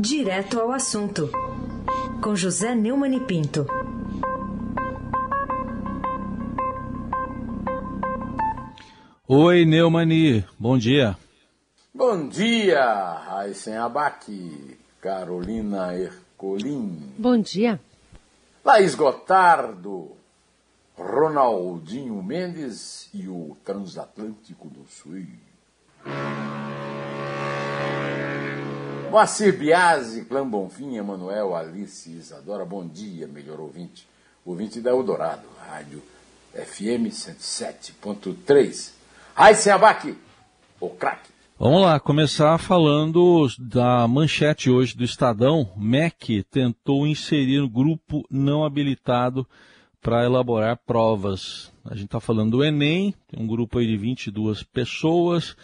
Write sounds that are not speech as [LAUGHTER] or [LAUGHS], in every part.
Direto ao assunto, com José Neumann e Pinto. Oi, Neumani, bom dia. Bom dia, Raíssen Abac, Carolina Ercolim. Bom dia. Laís Gotardo, Ronaldinho Mendes e o Transatlântico do Sul. Moacir Biasi, Clã Bonfim, Emanuel, Alice, Isadora, bom dia, melhor ouvinte. Ouvinte da Eldorado, rádio FM 107.3. Raíssen Abac, o craque. Vamos lá, começar falando da manchete hoje do Estadão. MEC tentou inserir um grupo não habilitado para elaborar provas. A gente está falando do Enem, tem um grupo aí de 22 pessoas.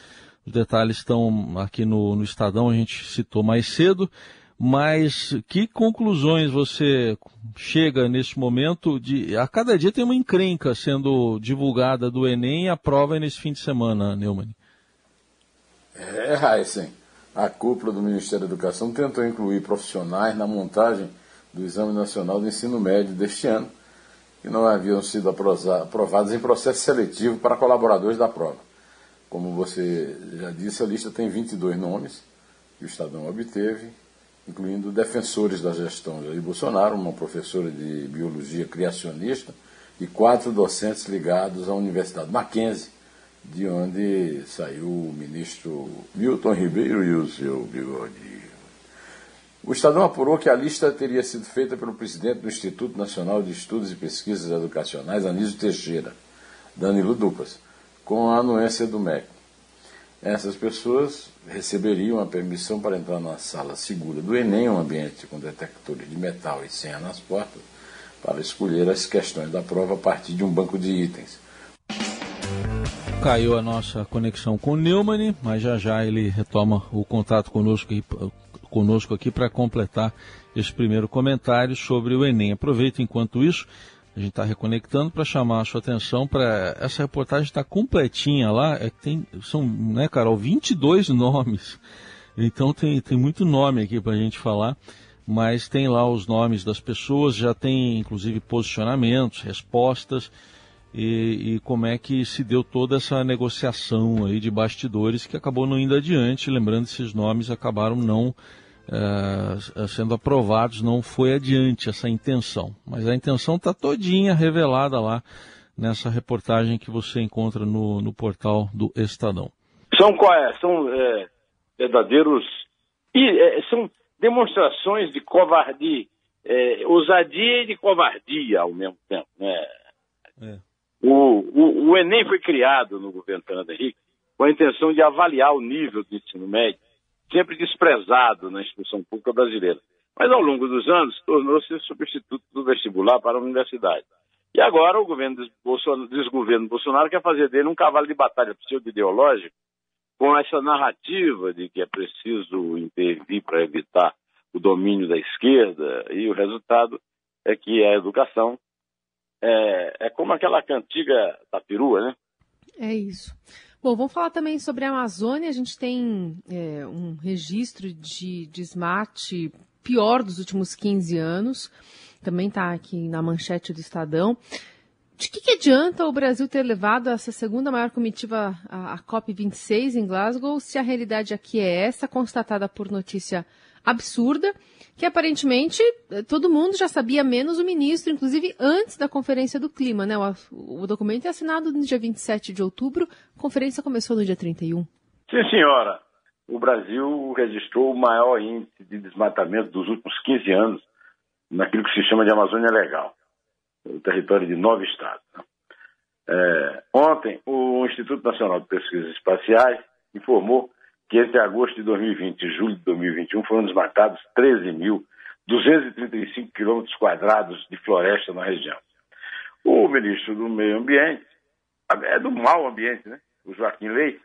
Os detalhes estão aqui no, no Estadão, a gente citou mais cedo. Mas que conclusões você chega nesse momento de. A cada dia tem uma encrenca sendo divulgada do Enem e a prova é nesse fim de semana, Neumann. É, Heisen. A cúpula do Ministério da Educação tentou incluir profissionais na montagem do Exame Nacional do Ensino Médio deste ano, que não haviam sido aprovados em processo seletivo para colaboradores da prova. Como você já disse, a lista tem 22 nomes que o Estadão obteve, incluindo defensores da gestão Jair Bolsonaro, uma professora de biologia criacionista e quatro docentes ligados à Universidade Mackenzie, de onde saiu o ministro Milton Ribeiro e o seu bigode. O Estadão apurou que a lista teria sido feita pelo presidente do Instituto Nacional de Estudos e Pesquisas Educacionais, Anísio Teixeira, Danilo Dupas, com a anuência do MEC. Essas pessoas receberiam a permissão para entrar na sala segura do Enem, um ambiente com detectores de metal e senha nas portas, para escolher as questões da prova a partir de um banco de itens. Caiu a nossa conexão com Neumann, mas já já ele retoma o contato conosco aqui, conosco aqui para completar esse primeiro comentário sobre o Enem. Aproveito enquanto isso, a gente está reconectando para chamar a sua atenção para essa reportagem está completinha lá, é, tem, são, né, Carol, 22 nomes. Então tem, tem muito nome aqui para a gente falar, mas tem lá os nomes das pessoas, já tem inclusive posicionamentos, respostas e, e, como é que se deu toda essa negociação aí de bastidores que acabou não indo adiante. Lembrando, esses nomes acabaram não é, sendo aprovados, não foi adiante essa intenção. Mas a intenção está todinha revelada lá nessa reportagem que você encontra no, no portal do Estadão. São, são é, verdadeiros. E, é, são demonstrações de covardia, é, ousadia e de covardia ao mesmo tempo. Né? É. O, o, o, Enem foi criado no governo Fernando Henrique com a intenção de avaliar o nível do ensino médio, sempre desprezado na instituição pública brasileira. Mas ao longo dos anos tornou-se substituto do vestibular para a universidade. E agora o governo Bolsonaro, desgoverno Bolsonaro quer fazer dele um cavalo de batalha pseudo-ideológico com essa narrativa de que é preciso intervir para evitar o domínio da esquerda, e o resultado é que a educação é, é como aquela cantiga da perua, né? É isso. Bom, vamos falar também sobre a Amazônia. A gente tem é, um registro de desmate pior dos últimos 15 anos. Também está aqui na manchete do Estadão. De que, que, adianta o Brasil ter levado essa segunda maior comitiva, a COP26 em Glasgow, se a realidade aqui é essa, constatada por notícia absurda, que aparentemente eh, todo mundo já sabia, menos o ministro, inclusive antes da Conferência do Clima, né? O, o documento é assinado no dia 27 de outubro, a conferência começou no dia 31. Sim, senhora. O Brasil registrou o maior índice de desmatamento dos últimos 15 anos naquilo que se chama de Amazônia Legal, o território de nove estados. Né? É, ontem, o Instituto Nacional de Pesquisas Espaciais informou que entre agosto de 2020 e julho de 2021 foram desmatados 13.235 quilômetros quadrados de floresta na região. O ministro do Meio Ambiente, é do mau ambiente, né? o Joaquim Leite,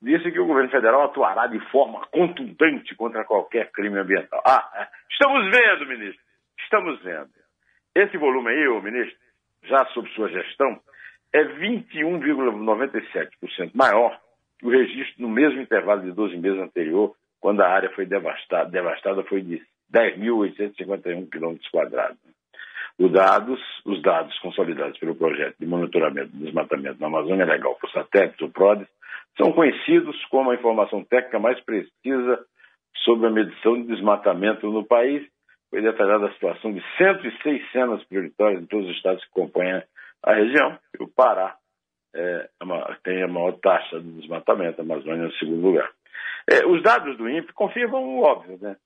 disse que o governo federal atuará de forma contundente contra qualquer crime ambiental. Ah, é. estamos vendo, ministro, estamos vendo. Esse volume aí, ô ministro, já sob sua gestão, é 21,97% maior o registro no mesmo intervalo de 12 meses anterior quando a área foi devastada, devastada foi de 10.851 quilômetros quadrados. Os dados, os dados consolidados pelo projeto de monitoramento do desmatamento na Amazônia Legal por satélite, o PRODES, são conhecidos como a informação técnica mais precisa sobre a medição de desmatamento no país. Foi detalhada a situação de 106 cenas prioritárias em todos os estados que compõem a região. E o Pará é, tem a maior taxa de desmatamento, a Amazônia no segundo lugar. É, os dados do INPE confirmam o óbvio, né?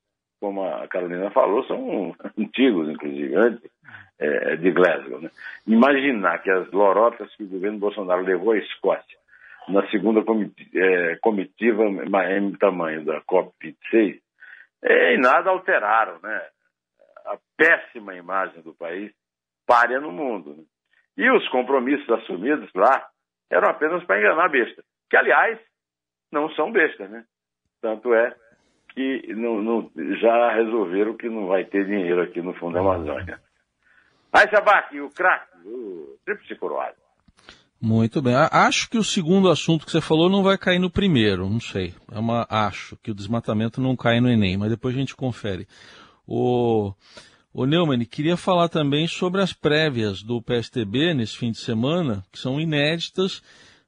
Como a Carolina falou, são [LAUGHS] antigos, inclusive, antes é, de Glasgow. Né? Imaginar que as lorotas que o governo Bolsonaro levou à Escócia na segunda é, comitiva em tamanho da COP26, é, em nada alteraram né? a péssima imagem do país párea no mundo. Né? E os compromissos assumidos lá eram apenas para enganar a besta, que, aliás, não são bestas. Né? Tanto é que não, não, já resolveram que não vai ter dinheiro aqui no Fundo da Amazônia. Aí, Sabac, o craque, o tríplice coroado. Muito bem. Acho que o segundo assunto que você falou não vai cair no primeiro, não sei. É uma acho que o desmatamento não cai no Enem, mas depois a gente confere. O, o Neumann, queria falar também sobre as prévias do PSTB nesse fim de semana, que são inéditas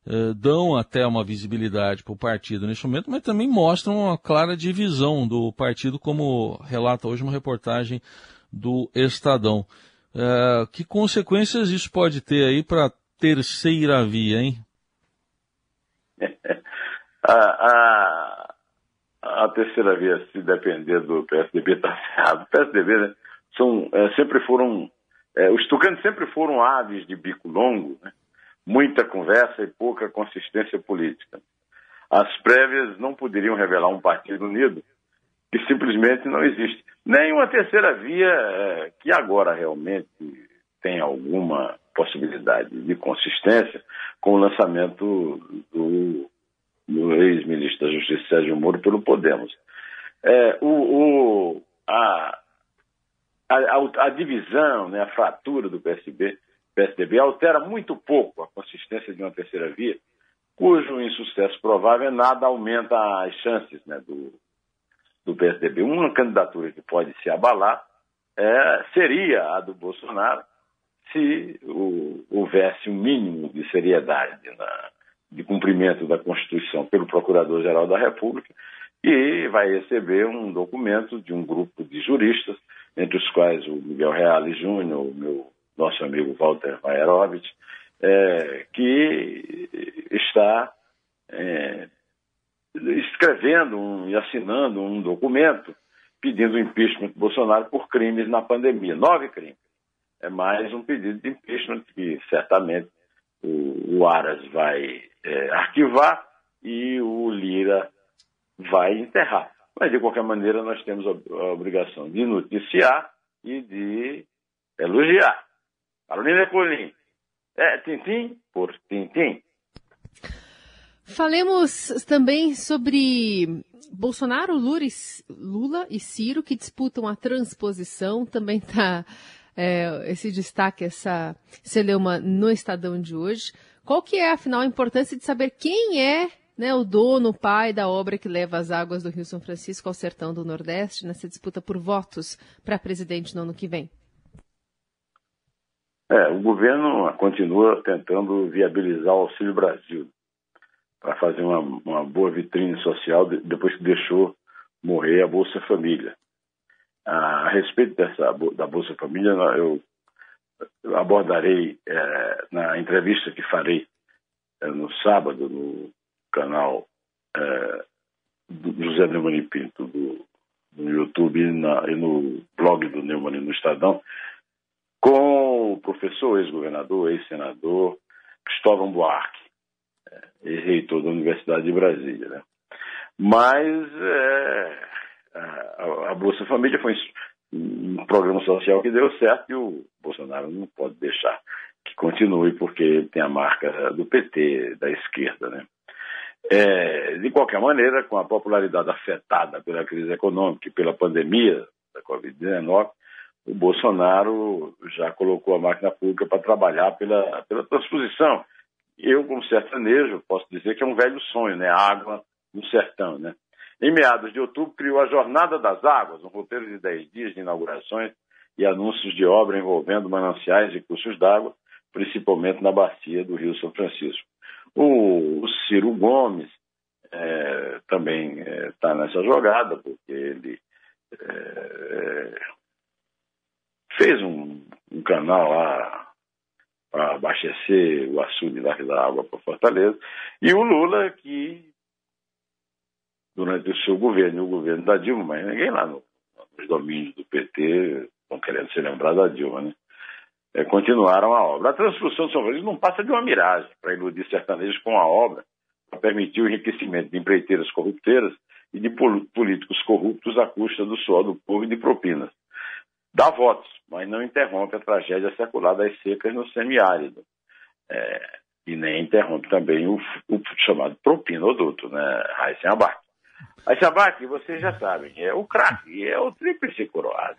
eh, dão até uma visibilidade para o partido neste momento, mas também mostram uma clara divisão do partido, como relata hoje uma reportagem do Estadão. Eh, que consequências isso pode ter aí para terceira via, hein? [LAUGHS] a, a, a, terceira via, se depender do PSDB, está [LAUGHS] certo. O PSDB né, são, é, sempre foram. É, os tucanos sempre foram aves de bico longo, né? muita conversa e pouca consistência política. As prévias não poderiam revelar um partido unido que simplesmente não existe. Nem uma terceira via é, que agora realmente tem alguma possibilidade de consistência com o lançamento do, do ex-ministro da Justiça Sérgio Moro pelo Podemos. É, o, o, a, a, a, divisão, né, a fratura do PSB PSDB altera muito pouco a consistência de uma terceira via, cujo insucesso provável nada aumenta as chances né, do, do PSDB. Uma candidatura que pode se abalar é, seria a do Bolsonaro, se o, houvesse um mínimo de seriedade na, de cumprimento da Constituição pelo Procurador-Geral da República e vai receber um documento de um grupo de juristas, entre os quais o Miguel Reale Júnior, o meu nosso amigo Walter Maierovitch, é, que está é, escrevendo um, e assinando um documento pedindo o impeachment de Bolsonaro por crimes na pandemia. Nove crimes. É mais um pedido de impeachment que certamente o, o Aras vai é, arquivar e o Lira vai enterrar. Mas, de qualquer maneira, nós temos a, obrigação de noticiar e de elogiar. Carolina Colim. É tintim por tintim. Falemos também sobre Bolsonaro, Lula e Ciro que disputam a transposição. Também está é, esse destaque, essa celeuma no Estadão de hoje. Qual que é, afinal, a importância de saber quem é né, o dono, o pai da obra que leva as águas do Rio São Francisco ao sertão do Nordeste nessa disputa por votos para presidente no ano que vem? É, o governo continua tentando viabilizar o Auxílio Brasil para fazer uma, uma, boa vitrine social depois que deixou morrer a Bolsa Família. A respeito dessa, da Bolsa Família, eu abordarei é, na entrevista que farei é, no sábado no canal é, do José Neumann Pinto do, no YouTube e, na, e no blog do Neumann no Estadão, com o professor, ex-governador, ex-senador Cristóvão Buarque, é, ex-reitor da Universidade de Brasília. Né? Mas é, a, Bolsa Família foi um programa social que deu certo e o Bolsonaro não pode deixar que continue porque ele tem a marca do PT, da esquerda. Né? É, de qualquer maneira, com a popularidade afetada pela crise econômica e pela pandemia da Covid-19, o Bolsonaro já colocou a máquina pública para trabalhar pela, pela transposição. Eu, como sertanejo, posso dizer que é um velho sonho, né? Água no sertão, né? Em meados de outubro, criou a Jornada das Águas, um roteiro de 10 dias de inaugurações e anúncios de obra envolvendo mananciais e cursos d'água, principalmente na bacia do Rio São Francisco. O, Ciro Gomes é, também está é, nessa jogada, porque ele é, fez um, um, canal lá para abastecer o açude da, da água para Fortaleza, e o Lula, que durante o seu governo, o governo da Dilma, mas ninguém lá no, nos domínios do PT estão querendo ser lembrados da Dilma, né? É, continuaram a obra. A transcrição de São Francisco não passa de uma miragem para iludir sertanejos com a obra, para permitir o enriquecimento de empreiteiras corrupteiras e de políticos corruptos à custa do suor do povo e de propinas. Dá votos, mas não interrompe a tragédia secular das secas no semiárido. É, e nem interrompe também o, o chamado propinoduto, né, Raíssen Abac. Raíssen Abac, vocês já sabem, é o craque, é o tríplice coroado.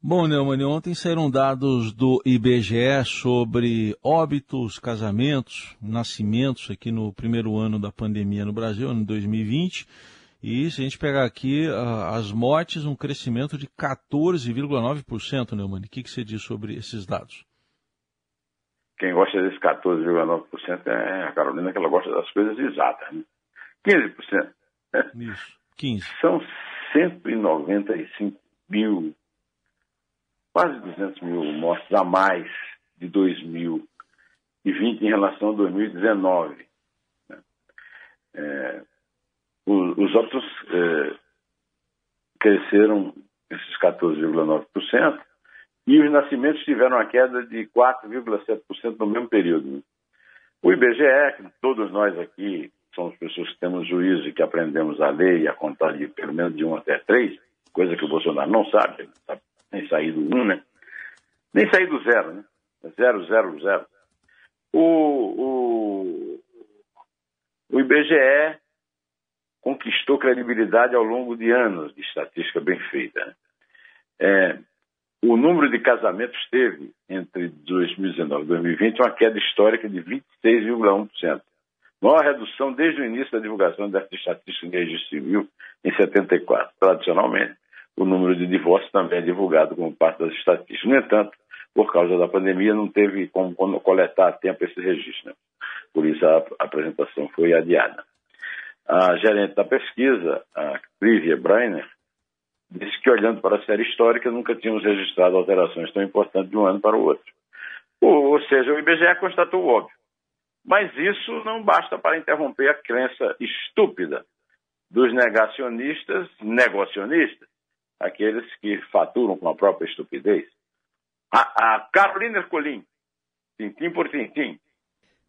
Bom, Neumann, ontem saíram dados do IBGE sobre óbitos, casamentos, nascimentos aqui no primeiro ano da pandemia no Brasil, ano 2020. E se a gente pegar aqui as mortes, um crescimento de 14,9%, Neumann. O que, que você diz sobre esses dados? Quem gosta desses 14,9% é a Carolina, que ela gosta das coisas exatas. Né? 15%. Isso, 15%. São 195 mil quase 200 mil mortes a mais de 2020 em relação a 2019. Né? É, os óbitos é, cresceram esses 14,9% e os nascimentos tiveram uma queda de 4,7% no mesmo período. O IBGE, que todos nós aqui somos pessoas que temos juízo e que aprendemos a ler e a contar de pelo menos de 1 até 3, coisa que o Bolsonaro não sabe, sabe nem sair do 1, né? Nem sair do zero, né? Zero, zero, zero. O, o, o IBGE conquistou credibilidade ao longo de anos de estatística bem feita. Né? É, o número de casamentos teve, entre 2019 e 2020, uma queda histórica de 26,1%. Maior redução desde o início da divulgação dessa estatística de registro civil, em 74. Tradicionalmente, o número de divórcios também é divulgado como parte das estatísticas. No entanto, por causa da pandemia, não teve como coletar a tempo esse registro. Né? Por isso a apresentação foi adiada. A gerente da pesquisa, a Clivia Breiner, disse que olhando para a série histórica nunca tínhamos registrado alterações tão importantes de um ano para o outro. Ou, seja, o IBGE constatou o óbvio. Mas isso não basta para interromper a crença estúpida dos negacionistas, negacionistas, aqueles que faturam com a própria estupidez. A, a Carolina Ercolim, tintim por tintim.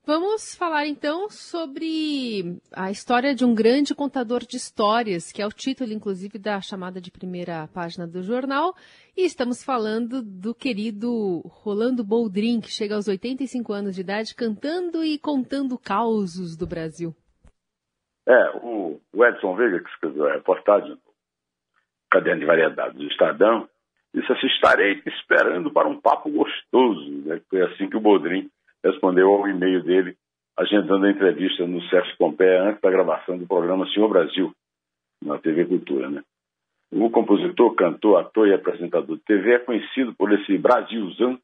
Vamos falar então sobre a história de um grande contador de histórias, que é o título, inclusive, da chamada de primeira página do jornal. E estamos falando do querido Rolando Boldrin, que chega aos 85 anos de idade, cantando e contando causos do Brasil. É, o, Edson Veiga, que escreveu a reportagem caderno de variedades do Estadão, disse assim, estarei esperando para um papo gostoso. Né? Foi assim que o Bodrim respondeu ao e-mail dele, agendando a entrevista no Sérgio Pompé antes da gravação do programa Senhor Brasil, na TV Cultura. Né? O compositor, cantor, ator e apresentador de TV é conhecido por esse Brasilzão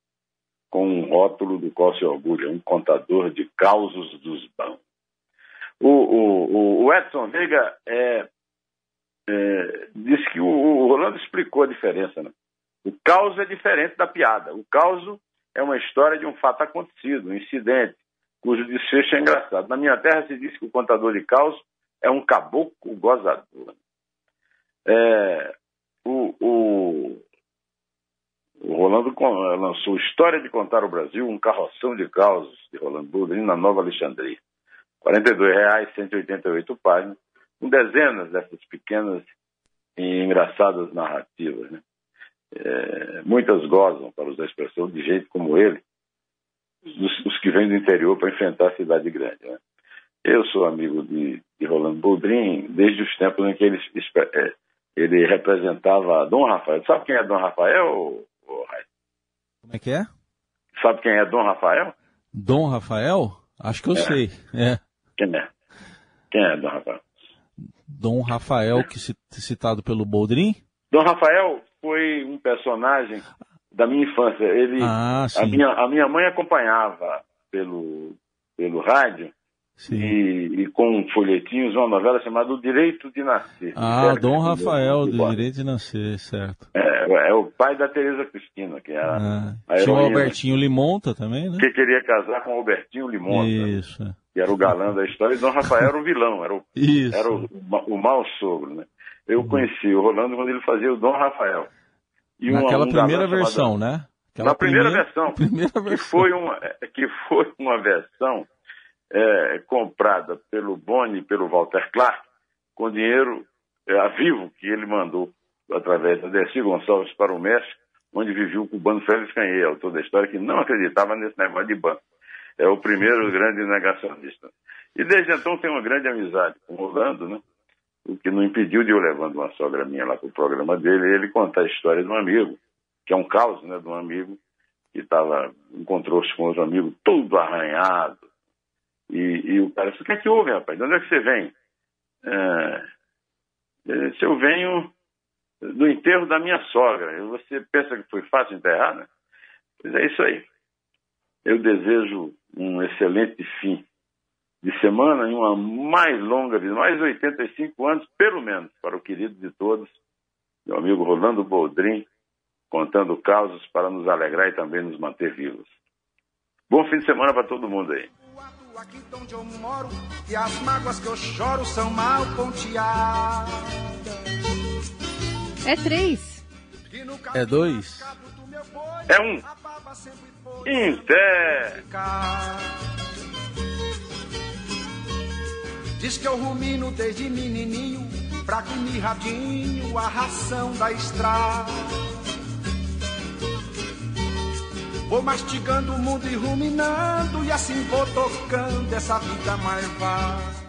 com um rótulo do qual se orgulha, um contador de causos dos bãos. O, o, o Edson Veiga é é, disse que o, o, Rolando explicou a diferença. Né? O caos é diferente da piada. O caos é uma história de um fato acontecido, um incidente, cujo desfecho é engraçado. Na minha terra se diz que o contador de caos é um caboclo gozador. É, o, o, o, Rolando lançou História de Contar o Brasil, um carroção de causos de Rolando Boldrin na Nova Alexandria. R$ 42,00, 188 páginas com dezenas dessas pequenas e engraçadas narrativas. Né? É, muitas gozam, para usar a expressão, de jeito como ele, os, os que vêm do interior para enfrentar a cidade grande. Né? Eu sou amigo de, de Rolando Boldrin desde os tempos em que ele, é, ele representava Dom Rafael. Sabe quem é Dom Rafael, Como é que é? Sabe quem é Dom Rafael? Dom Rafael? Acho que eu é. sei. É. Quem é? Quem é Dom Rafael? Dom Rafael, que citado pelo Boldrin? Dom Rafael foi um personagem da minha infância. Ele, ah, a, minha, a minha mãe acompanhava pelo, pelo rádio e, e, com folhetinhos uma novela chamada O Direito de Nascer. Ah, Dom Rafael, do Direito de Nascer, certo. É, é o pai da Tereza Cristina, que era ah, a Tinha o Albertinho Limonta também, né? Que queria casar com o Albertinho Limonta. Isso. Que era o galã da história, e Dom Rafael era o vilão, era o, Isso. Era o, o mau sogro, né? Eu uhum. conheci o Rolando quando ele fazia o Dom Rafael. E Naquela um primeira versão, chamado... né? Aquela Na primeira, primeira, versão, [LAUGHS] primeira versão. Que foi uma, que foi uma versão é, comprada pelo Boni e pelo Walter Clark, com dinheiro é, a vivo que ele mandou através da Dercy Gonçalves para o México, onde vivia o cubano Félix Canhê, autor da história, que não acreditava nesse negócio de banco. É o primeiro grande negacionista. E desde então tem uma grande amizade com o Orlando, né? O que não impediu de eu levando uma sogra minha lá para o programa dele, ele contar a história de um amigo, que é um caos, né, de um amigo que tava, encontrou-se com outro amigo todo arranhado, e, e o cara disse, o que é que houve, rapaz? De onde é que você vem? É, se eu venho do enterro da minha sogra, você pensa que foi fácil enterrar, né? Pois é isso aí. Eu desejo um excelente fim de semana e uma mais longa vida, mais 85 anos, pelo menos, para o querido de todos, meu amigo Rolando Boldrin, contando causas para nos alegrar e também nos manter vivos. Bom fim de semana para todo mundo aí. Aqui onde eu moro, e as mágoas que eu choro são mal ponteadas. É três. É dois. É um. Inter. Diz que eu rumino desde menininho, fraco e mirradinho, a ração da estrada. Vou mastigando o mundo e ruminando, e assim vou tocando essa vida marvada.